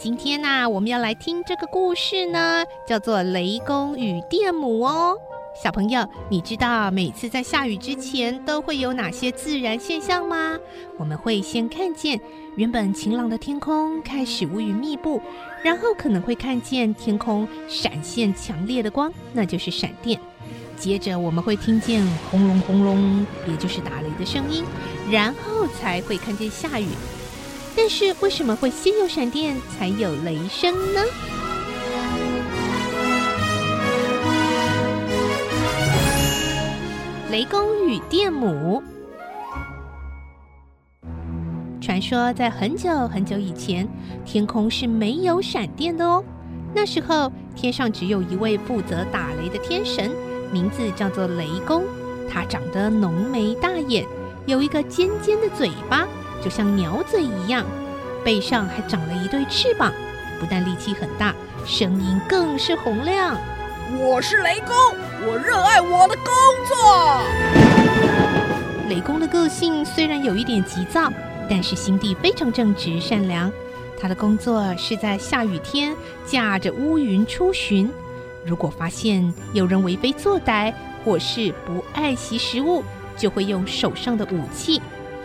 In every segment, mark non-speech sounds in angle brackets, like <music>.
今天呢、我们要来听这个故事呢，叫做《雷公与电母》哦。小朋友，你知道每次在下雨之前都会有哪些自然现象吗？我们会先看见原本晴朗的天空开始乌云密布，然后可能会看见天空闪现强烈的光，那就是闪电。接着我们会听见轰隆轰隆，也就是打雷的声音，然后才会看见下雨。但是为什么会先有闪电才有雷声呢？雷公与电母。传说在很久很久以前，天空是没有闪电的哦。那时候天上只有一位负责打雷的天神，名字叫做雷公。他长得浓眉大眼，有一个尖尖的嘴巴。就像鸟嘴一样，背上还长了一对翅膀，不但力气很大，声音更是洪亮。我是雷公，我热爱我的工作。雷公的个性虽然有一点急躁，但是心地非常正直善良。他的工作是在下雨天驾着乌云出巡，如果发现有人为非作歹或是不爱惜食物，就会用手上的武器。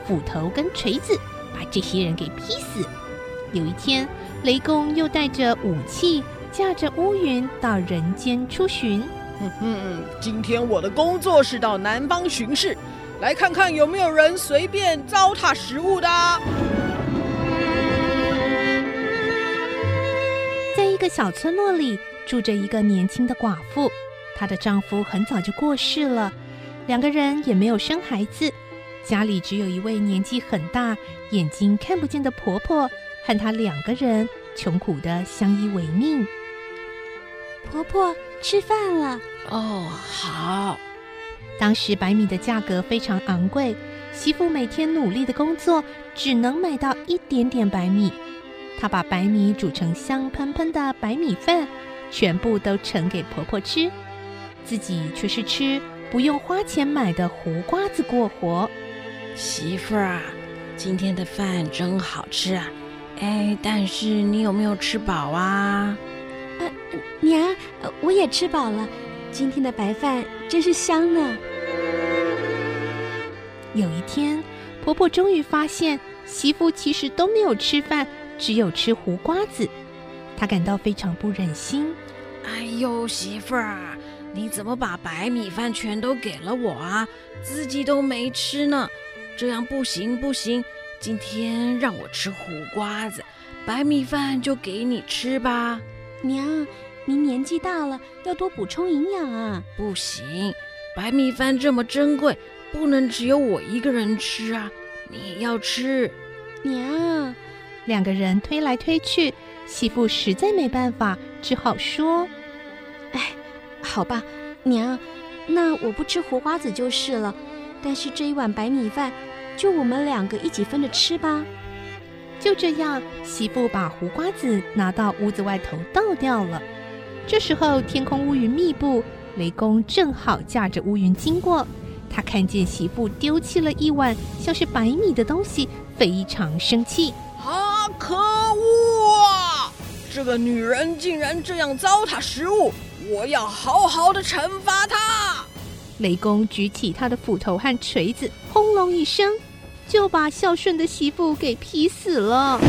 斧头跟锤子把这些人给劈死。有一天，雷公又带着武器，驾着乌云到人间出巡。嗯嗯，今天我的工作是到南方巡视，来看看有没有人随便糟蹋食物的。在一个小村落里，住着一个年轻的寡妇，她的丈夫很早就过世了，两个人也没有生孩子。家里只有一位年纪很大、眼睛看不见的婆婆，和她两个人穷苦的相依为命。婆婆，吃饭了。哦，好。当时白米的价格非常昂贵，媳妇每天努力的工作，只能买到一点点白米。她把白米煮成香喷喷的白米饭，全部都盛给婆婆吃，自己却是吃不用花钱买的胡瓜子过活。媳妇儿啊，今天的饭真好吃啊！哎，但是你有没有吃饱啊？呃，娘，我也吃饱了。今天的白饭真是香呢。有一天，婆婆终于发现媳妇其实都没有吃饭，只有吃胡瓜子。她感到非常不忍心。哎呦，媳妇儿，你怎么把白米饭全都给了我啊？自己都没吃呢。这样不行不行，今天让我吃胡瓜子，白米饭就给你吃吧。娘，您年纪大了，要多补充营养啊。不行，白米饭这么珍贵，不能只有我一个人吃啊，你也要吃。娘，两个人推来推去，媳妇实在没办法，只好说：“哎，好吧，娘，那我不吃胡瓜子就是了。”但是这一碗白米饭，就我们两个一起分着吃吧。就这样，媳妇把胡瓜子拿到屋子外头倒掉了。这时候天空乌云密布，雷公正好驾着乌云经过。他看见媳妇丢弃了一碗像是白米的东西，非常生气。啊，可恶啊！这个女人竟然这样糟蹋食物，我要好好的惩罚她。雷公举起他的斧头和锤子，轰隆一声，就把孝顺的媳妇给劈死了。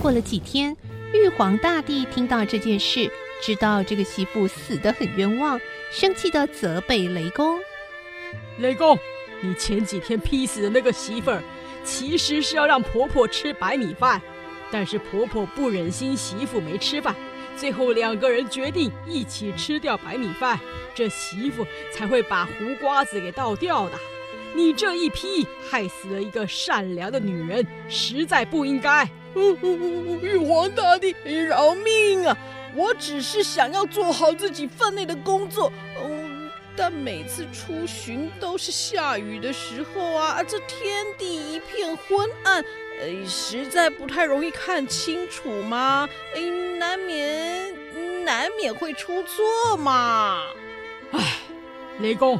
过了几天，玉皇大帝听到这件事，知道这个媳妇死得很冤枉，生气的责备雷公：“雷公，你前几天劈死的那个媳妇儿，其实是要让婆婆吃白米饭，但是婆婆不忍心媳妇没吃饭。”最后两个人决定一起吃掉白米饭，这媳妇才会把胡瓜子给倒掉的。你这一劈害死了一个善良的女人，实在不应该。玉皇大帝，饶命啊！我只是想要做好自己分内的工作，但每次出巡都是下雨的时候啊，这天地一片昏暗，哎，实在不太容易看清楚嘛，哎，难免难免会出错嘛。唉，雷公，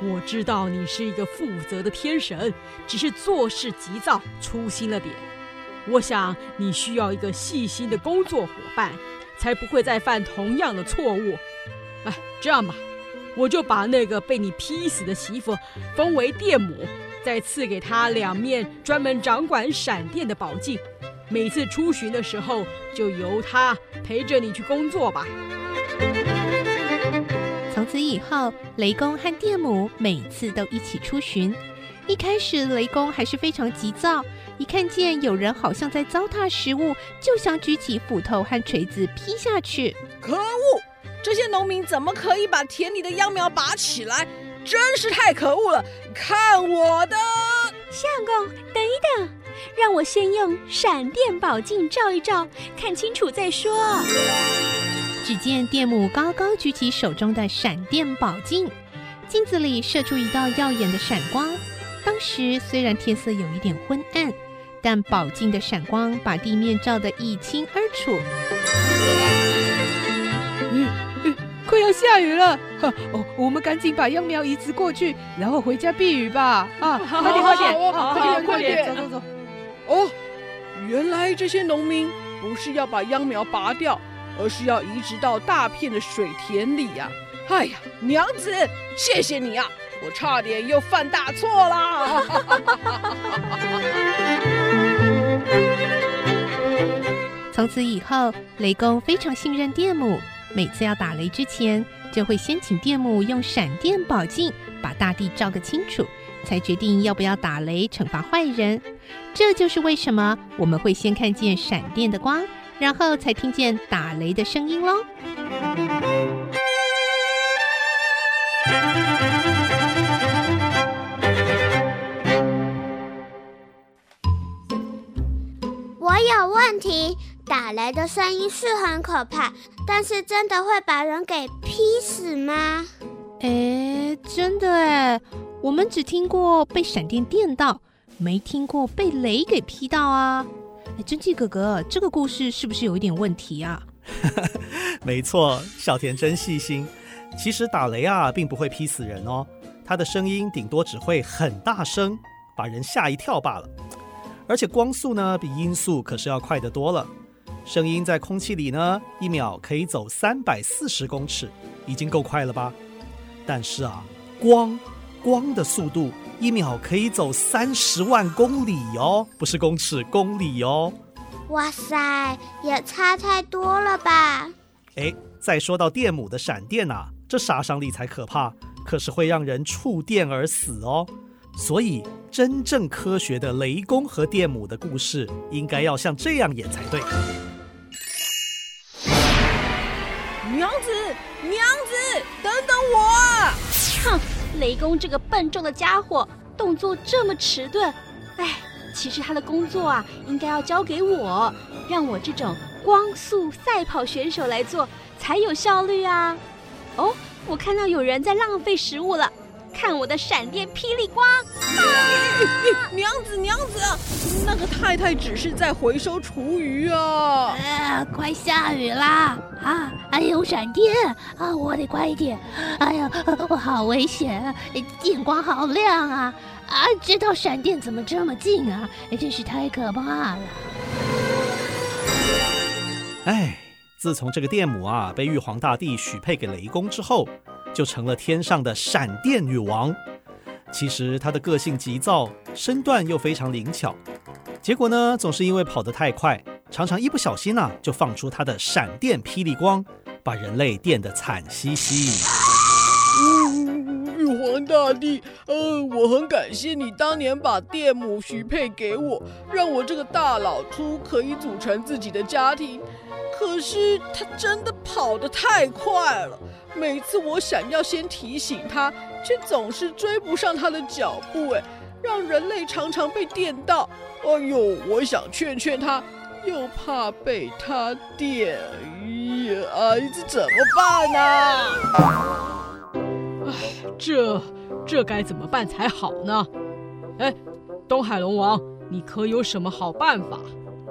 我知道你是一个负责的天神，只是做事急躁，粗心了点。我想你需要一个细心的工作伙伴。才不会再犯同样的错误。哎，这样吧，我就把那个被你劈死的媳妇封为电母，再赐给他两面专门掌管闪电的宝镜。每次出巡的时候，就由他陪着你去工作吧。从此以后，雷公和电母每次都一起出巡。一开始，雷公还是非常急躁。一看见有人好像在糟蹋食物，就想举起斧头和锤子劈下去。可恶！这些农民怎么可以把田里的秧苗拔起来？真是太可恶了！看我的！相公，等一等，让我先用闪电宝镜照一照，看清楚再说。只见电母高高举起手中的闪电宝镜，镜子里射出一道耀眼的闪光。当时虽然天色有一点昏暗。但宝镜的闪光把地面照得一清二楚。要下雨了，哈 <laughs> 哦，我们赶紧把秧苗移植过去，然后回家避雨吧。啊，<laughs> 快点快点，快点快点，走走走。哦，原来这些农民不是要把秧苗拔掉，而是要移植到大片的水田里呀。哎呀，娘子，谢谢你啊，我差点又犯大错啦。<laughs> 从此以后，雷公非常信任电母，每次要打雷之前，就会先请电母用闪电宝镜把大地照个清楚，才决定要不要打雷惩罚坏人。这就是为什么我们会先看见闪电的光，然后才听见打雷的声音喽。我有问题。打雷的声音是很可怕，但是真的会把人给劈死吗？哎，真的哎，我们只听过被闪电电到，没听过被雷给劈到啊！哎，真纪哥哥，这个故事是不是有一点问题啊？<laughs> 没错，小田真细心。其实打雷啊，并不会劈死人哦，它的声音顶多只会很大声，把人吓一跳罢了。而且光速呢，比音速可是要快得多了。声音在空气里呢，一秒可以走三百四十公尺，已经够快了吧？但是啊，光光的速度一秒可以走三十万公里哦，不是公尺，公里哦。哇塞，也差太多了吧？哎，再说到电母的闪电啊，这杀伤力才可怕，可是会让人触电而死哦。所以，真正科学的雷公和电母的故事，应该要像这样演才对。娘子，娘子，等等我啊！哼，雷公这个笨重的家伙，动作这么迟钝。哎，其实他的工作啊，应该要交给我，让我这种光速赛跑选手来做，才有效率啊。哦，我看到有人在浪费食物了。看我的闪电霹雳光！啊、<laughs> 娘子，娘子，那个太太只是在回收厨余啊！啊，快下雨啦！啊，还有闪电啊，我得快一点！哎呀，我好危险，电光好亮啊！啊，这道闪电怎么这么近啊？真是太可怕了！哎，自从这个电母啊被玉皇大帝许配给雷公之后。就成了天上的闪电女王。其实它的个性急躁，身段又非常灵巧。结果呢，总是因为跑得太快，常常一不小心呢、就放出它的闪电霹雳光，把人类电得惨兮兮。大大帝，呃，我很感谢你当年把电母许配给我，让我这个大老粗可以组成自己的家庭。可是他真的跑得太快了，每次我想要先提醒他，却总是追不上他的脚步，哎，让人类常常被电到。哎呦，我想劝劝他，又怕被他电，哎呀，这怎么办呢？这这该怎么办才好呢？哎，东海龙王，你可有什么好办法？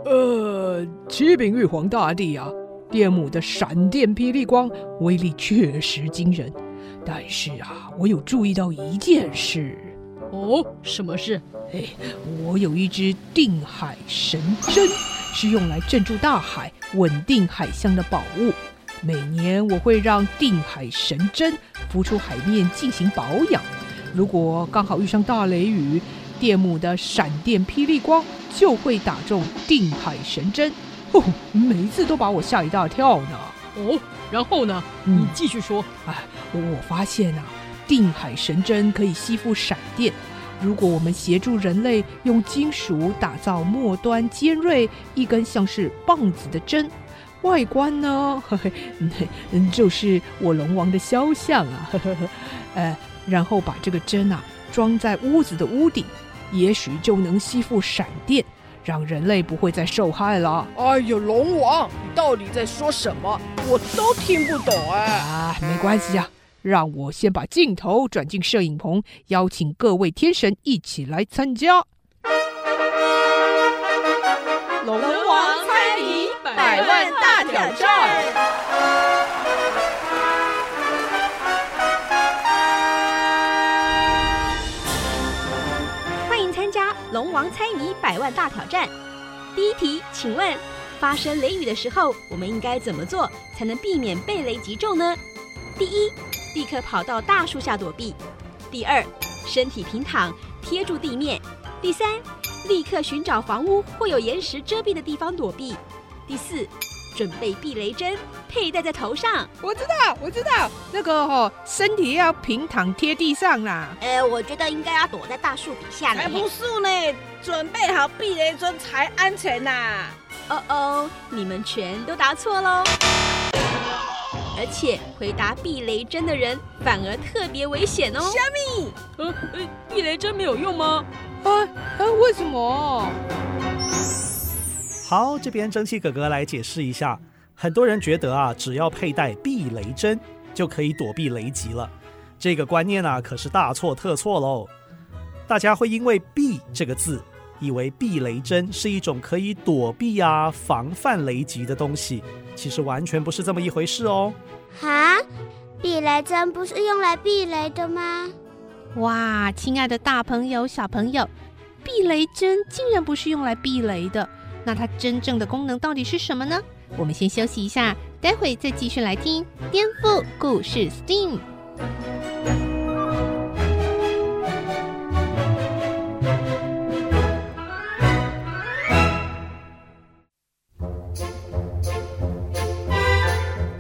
呃，启禀玉皇大帝啊，电母的闪电霹雳光威力确实惊人，但是啊，我有注意到一件事。哦，什么事？哎，我有一只定海神针，是用来镇住大海、稳定海象的宝物。每年我会让定海神针浮出海面进行保养。如果刚好遇上大雷雨，电母的闪电霹雳光就会打中定海神针，哦，每一次都把我吓一大跳呢。哦，然后呢？你继续说。哎，我发现啊，定海神针可以吸附闪电。如果我们协助人类用金属打造末端尖锐、一根像是棒子的针，外观呢，嘿嘿，嗯，就是我龙王的肖像啊，呵呵呵，呃，然后把这个针啊装在屋子的屋顶。也许就能吸附闪电，让人类不会再受害了。哎呦，龙王，你到底在说什么？我都听不懂哎。啊，没关系啊，让我先把镜头转进摄影棚，邀请各位天神一起来参加。龙王猜谜百万大挑战。欢迎参加龙王猜谜百万大挑战，第一题，请问发生雷雨的时候，我们应该怎么做才能避免被雷击中呢？第一，立刻跑到大树下躲避；第二，身体平躺贴住地面；第三，立刻寻找房屋或有岩石遮蔽的地方躲避；第四，准备避雷针，佩戴在头上。我知道，我知道，那个哦，身体要平躺贴地上啦。呃，我觉得应该要躲在大树底下呢。才不是呢，准备好避雷针才安全呐。哦哦，你们全都答错喽。而且回答避雷针的人反而特别危险哦。虾米？呃呃，避雷针没有用吗？啊啊，为什么？好，这边蒸汽哥哥来解释一下。很多人觉得啊，只要佩戴避雷针就可以躲避雷击了。这个观念啊，可是大错特错喽。大家会因为“避”这个字，以为避雷针是一种可以躲避啊、防范雷击的东西，其实完全不是这么一回事哦。哈，避雷针不是用来避雷的吗？哇，亲爱的大朋友、小朋友，避雷针竟然不是用来避雷的。那它真正的功能到底是什么呢？我们先休息一下，待会再继续来听颠覆故事 STEAM。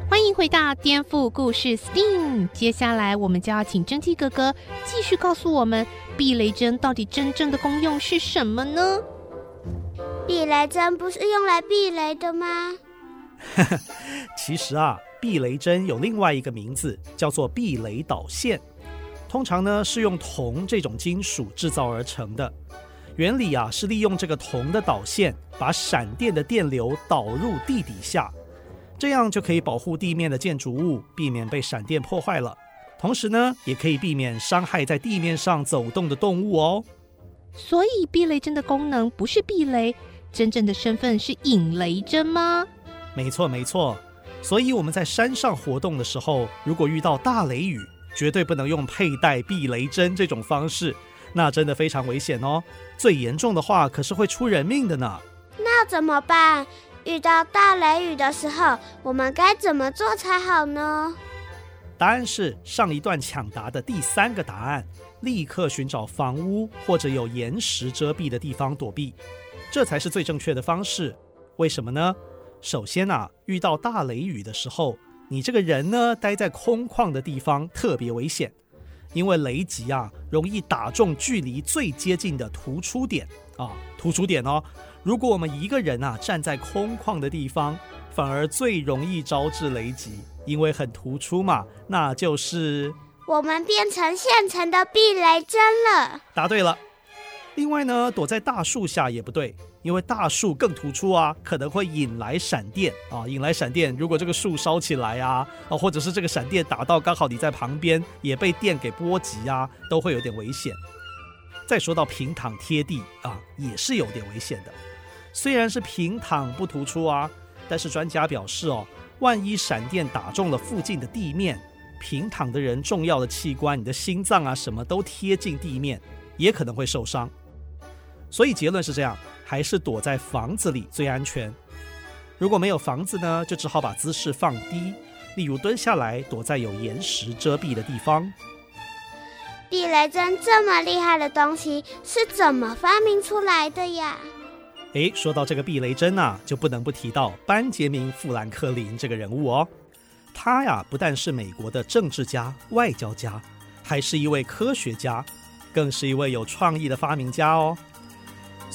欢迎回到颠覆故事 STEAM。接下来我们就要请蒸汽哥哥继续告诉我们，避雷针到底真正的功用是什么呢？避雷针不是用来避雷的吗？<laughs> 其实啊，避雷针有另外一个名字，叫做避雷导线。通常呢是用铜这种金属制造而成的。原理啊是利用这个铜的导线，把闪电的电流导入地底下，这样就可以保护地面的建筑物，避免被闪电破坏了。同时呢，也可以避免伤害在地面上走动的动物哦。所以避雷针的功能不是避雷。真正的身份是引雷针吗？没错，没错。所以我们在山上活动的时候，如果遇到大雷雨，绝对不能用佩戴避雷针这种方式，那真的非常危险哦。最严重的话，可是会出人命的呢。那怎么办？遇到大雷雨的时候，我们该怎么做才好呢？答案是上一段抢答的第三个答案：立刻寻找房屋或者有岩石遮蔽的地方躲避。这才是最正确的方式，为什么呢？首先啊，遇到大雷雨的时候，你这个人呢，待在空旷的地方特别危险，因为雷击啊，容易打中距离最接近的突出点啊，突出点哦。如果我们一个人啊站在空旷的地方，反而最容易招致雷击，因为很突出嘛，那就是我们变成现成的避雷针了。答对了。另外呢，躲在大树下也不对。因为大树更突出啊，可能会引来闪电啊，引来闪电。如果这个树烧起来啊，啊，或者是这个闪电打到刚好你在旁边，也被电给波及啊，都会有点危险。再说到平躺贴地啊，也是有点危险的。虽然是平躺不突出啊，但是专家表示哦，万一闪电打中了附近的地面，平躺的人重要的器官，你的心脏啊什么都贴近地面，也可能会受伤。所以结论是这样。还是躲在房子里最安全。如果没有房子呢，就只好把姿势放低，例如蹲下来，躲在有岩石遮蔽的地方。避雷针这么厉害的东西是怎么发明出来的呀？诶，说到这个避雷针啊，就不能不提到班杰明·富兰克林这个人物哦。他呀，不但是美国的政治家、外交家，还是一位科学家，更是一位有创意的发明家哦。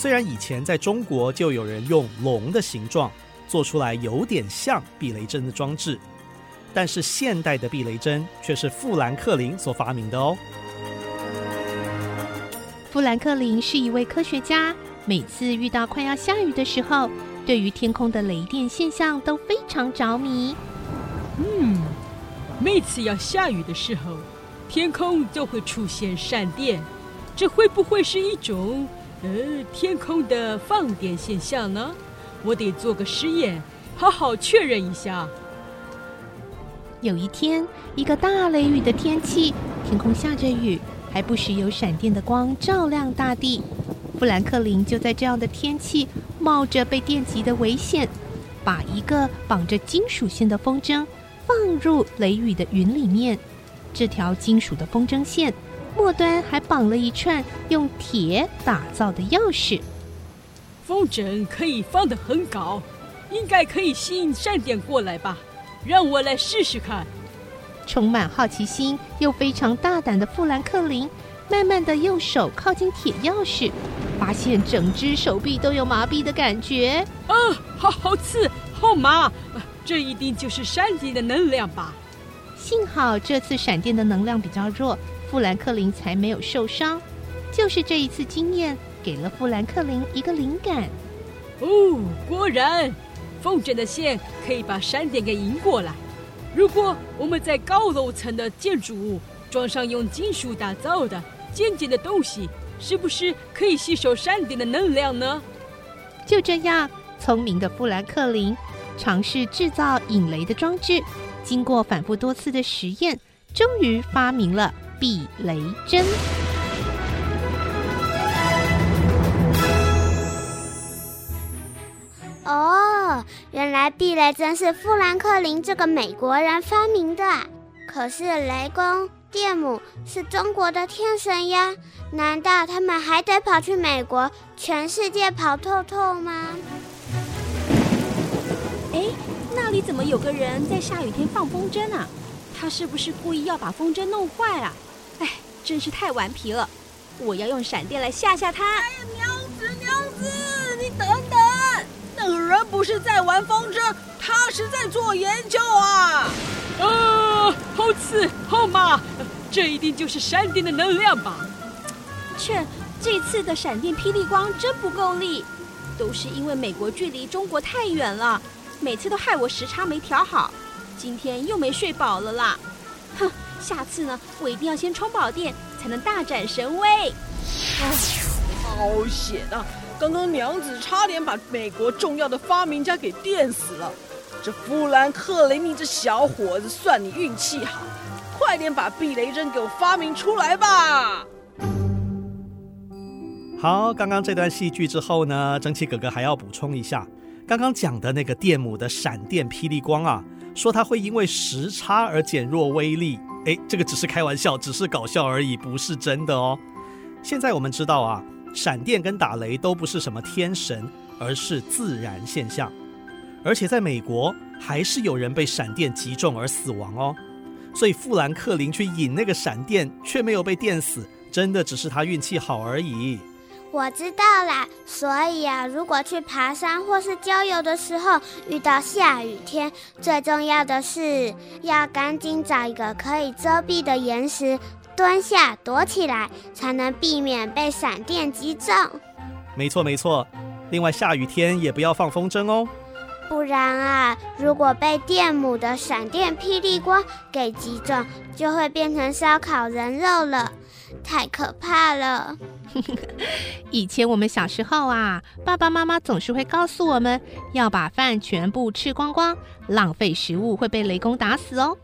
虽然以前在中国就有人用龙的形状做出来有点像避雷针的装置，但是现代的避雷针却是富兰克林所发明的哦。富兰克林是一位科学家，每次遇到快要下雨的时候，对于天空的雷电现象都非常着迷。嗯，每次要下雨的时候，天空就会出现闪电，这会不会是一种？呃，天空的放电现象呢？我得做个实验，好好确认一下。有一天，一个大雷雨的天气，天空下着雨，还不时有闪电的光照亮大地。富兰克林就在这样的天气，冒着被电击的危险，把一个绑着金属线的风筝放入雷雨的云里面。这条金属的风筝线。末端还绑了一串用铁打造的钥匙。风筝可以放得很高，应该可以吸引闪电过来吧？让我来试试看。充满好奇心又非常大胆的富兰克林，慢慢的用手靠近铁钥匙，发现整只手臂都有麻痹的感觉。啊，好好刺，好麻！这一定就是闪电的能量吧？幸好这次闪电的能量比较弱。富兰克林才没有受伤，就是这一次经验给了富兰克林一个灵感。哦，果然，风筝的线可以把闪电给引过来。如果我们在高楼层的建筑物装上用金属打造的尖尖的东西，是不是可以吸收山顶的能量呢？就这样，聪明的富兰克林尝试制造引雷的装置，经过反复多次的实验，终于发明了。避雷针。哦，原来避雷针是富兰克林这个美国人发明的。可是雷公电母是中国的天神呀，难道他们还得跑去美国全世界跑透透吗？哎，那里怎么有个人在下雨天放风筝啊？他是不是故意要把风筝弄坏啊？哎，真是太顽皮了！我要用闪电来吓吓他。哎呀，娘子，娘子，你等等，那个人不是在玩风筝，他是在做研究啊！啊，好刺，好麻，这一定就是闪电的能量吧？切，这次的闪电霹雳光真不够力，都是因为美国距离中国太远了，每次都害我时差没调好，今天又没睡饱了啦。哼。下次呢，我一定要先充饱电，才能大展神威。啊，好险啊！刚刚娘子差点把美国重要的发明家给电死了。这富兰克林，你这小伙子，算你运气好，快点把避雷针给我发明出来吧。好，刚刚这段戏剧之后呢，蒸汽哥哥还要补充一下，刚刚讲的那个电母的闪电霹雳光啊，说它会因为时差而减弱威力。哎，这个只是开玩笑，只是搞笑而已，不是真的哦。现在我们知道啊，闪电跟打雷都不是什么天神，而是自然现象。而且在美国，还是有人被闪电击中而死亡哦。所以富兰克林去引那个闪电，却没有被电死，真的只是他运气好而已。我知道啦，所以啊，如果去爬山或是郊游的时候遇到下雨天，最重要的是要赶紧找一个可以遮蔽的岩石蹲下躲起来，才能避免被闪电击中。没错没错，另外下雨天也不要放风筝哦，不然啊，如果被电母的闪电霹雳光给击中，就会变成烧烤人肉了，太可怕了。<laughs> 以前我们小时候啊，爸爸妈妈总是会告诉我们要把饭全部吃光光，浪费食物会被雷公打死哦。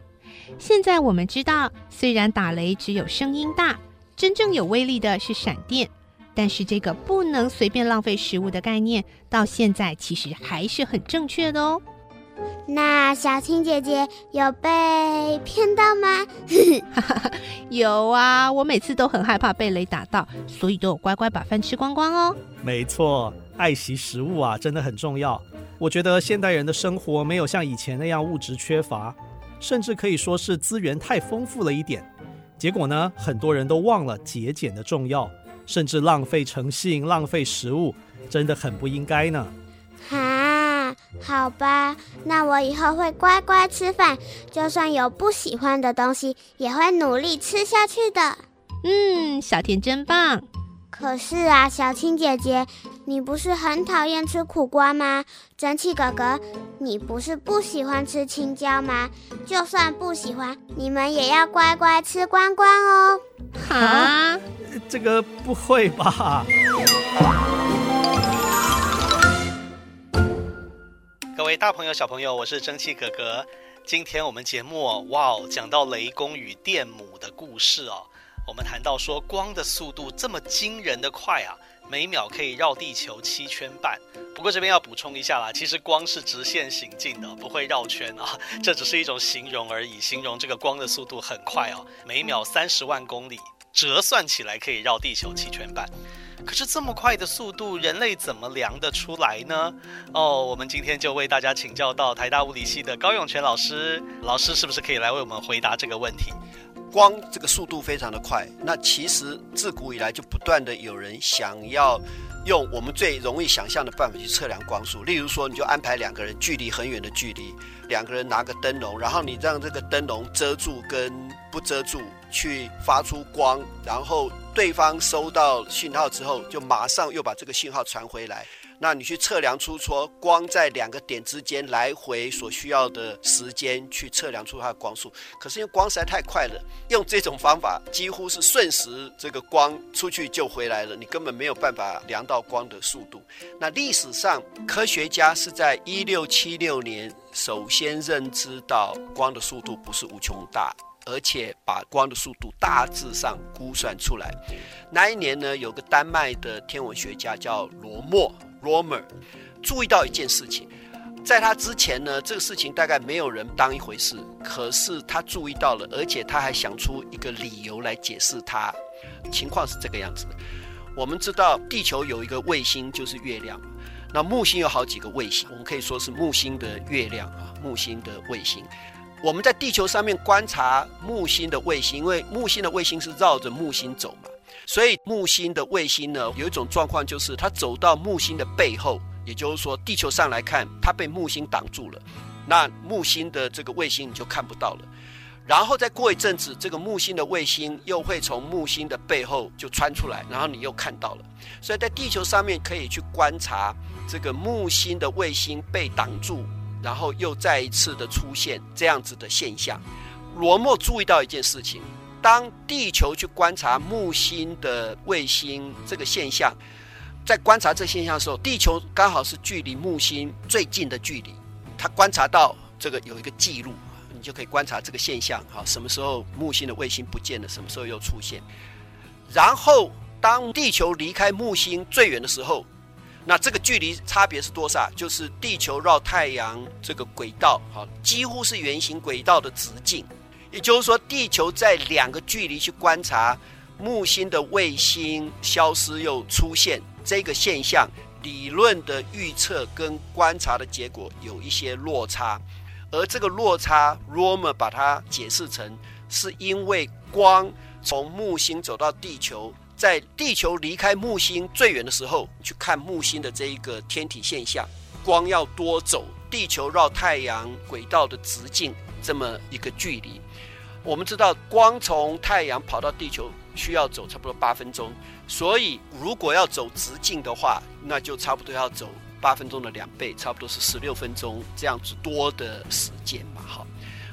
现在我们知道，虽然打雷只有声音大，真正有威力的是闪电，但是这个不能随便浪费食物的概念，到现在其实还是很正确的哦。那小青姐姐有被骗到吗？<laughs> 有啊，我每次都很害怕被雷打到，所以都有乖乖把饭吃光光哦。没错，爱惜食物啊，真的很重要。我觉得现代人的生活没有像以前那样物质缺乏，甚至可以说是资源太丰富了一点。结果呢，很多人都忘了节俭的重要，甚至浪费诚信，浪费食物，真的很不应该呢。好吧，那我以后会乖乖吃饭，就算有不喜欢的东西，也会努力吃下去的。嗯，小田真棒。可是啊，小青姐姐，你不是很讨厌吃苦瓜吗？蒸汽哥哥，你不是不喜欢吃青椒吗？就算不喜欢，你们也要乖乖吃光光哦。啊，这个不会吧？各位大朋友、小朋友，我是蒸汽哥哥。今天我们节目，哇哦，讲到雷公与电母的故事哦。我们谈到说，光的速度这么惊人的快啊，每秒可以绕地球七圈半。不过这边要补充一下啦，其实光是直线行进的，不会绕圈啊。这只是一种形容而已，形容这个光的速度很快哦，每秒三十万公里，折算起来可以绕地球七圈半。可是这么快的速度，人类怎么量得出来呢？哦，我们今天就为大家请教到台大物理系的高永全老师，老师是不是可以来为我们回答这个问题？光这个速度非常的快，那其实自古以来就不断的有人想要用我们最容易想象的办法去测量光速，例如说，你就安排两个人距离很远的距离，两个人拿个灯笼，然后你让这个灯笼遮住跟不遮住，去发出光，然后。对方收到信号之后，就马上又把这个信号传回来。那你去测量出说光在两个点之间来回所需要的时间，去测量出它的光速。可是因为光实在太快了，用这种方法几乎是瞬时，这个光出去就回来了，你根本没有办法量到光的速度。那历史上科学家是在一六七六年首先认知到光的速度不是无穷大。而且把光的速度大致上估算出来。那一年呢，有个丹麦的天文学家叫罗默 （Romer），注意到一件事情，在他之前呢，这个事情大概没有人当一回事。可是他注意到了，而且他还想出一个理由来解释它。情况是这个样子的：我们知道地球有一个卫星，就是月亮。那木星有好几个卫星，我们可以说是木星的月亮啊，木星的卫星。我们在地球上面观察木星的卫星，因为木星的卫星是绕着木星走嘛，所以木星的卫星呢，有一种状况就是它走到木星的背后，也就是说地球上来看它被木星挡住了，那木星的这个卫星你就看不到了。然后再过一阵子，这个木星的卫星又会从木星的背后就穿出来，然后你又看到了。所以在地球上面可以去观察这个木星的卫星被挡住。然后又再一次的出现这样子的现象，罗默注意到一件事情：当地球去观察木星的卫星这个现象，在观察这现象的时候，地球刚好是距离木星最近的距离。他观察到这个有一个记录，你就可以观察这个现象。好，什么时候木星的卫星不见了？什么时候又出现？然后当地球离开木星最远的时候。那这个距离差别是多少？就是地球绕太阳这个轨道，哈，几乎是圆形轨道的直径。也就是说，地球在两个距离去观察木星的卫星消失又出现这个现象，理论的预测跟观察的结果有一些落差。而这个落差，Romer 把它解释成是因为光从木星走到地球，在地球离开木星最远的时候，去看木星的这一个天体现象，光要多走地球绕太阳轨道的直径这么一个距离。我们知道，光从太阳跑到地球需要走差不多八分钟，所以如果要走直径的话，那就差不多要走八分钟的两倍，差不多是十六分钟这样子多的时间嘛。好，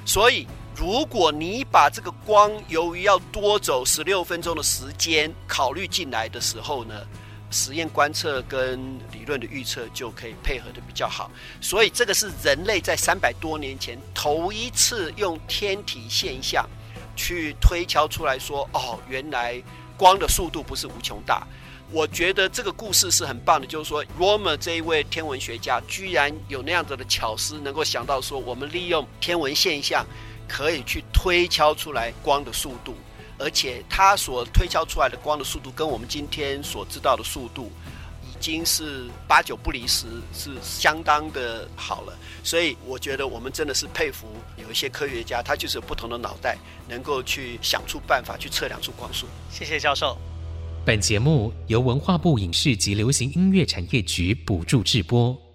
所以。如果你把这个光由于要多走十六分钟的时间考虑进来的时候呢，实验观测跟理论的预测就可以配合得比较好。所以这个是人类在三百多年前头一次用天体现象去推敲出来说，哦，原来光的速度不是无穷大。我觉得这个故事是很棒的，就是说，Romer 这一位天文学家居然有那样子的巧思，能够想到说，我们利用天文现象。可以去推敲出来光的速度，而且它所推敲出来的光的速度跟我们今天所知道的速度已经是八九不离十，是相当的好了。所以我觉得我们真的是佩服有一些科学家，他就是有不同的脑袋，能够去想出办法去测量出光速。谢谢教授。本节目由文化部影视及流行音乐产业局补助制播。